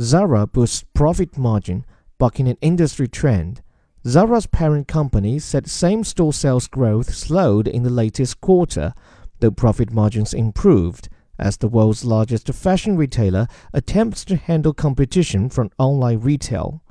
Zara boosts profit margin, bucking an industry trend. Zara's parent company said same store sales growth slowed in the latest quarter, though profit margins improved as the world's largest fashion retailer attempts to handle competition from online retail.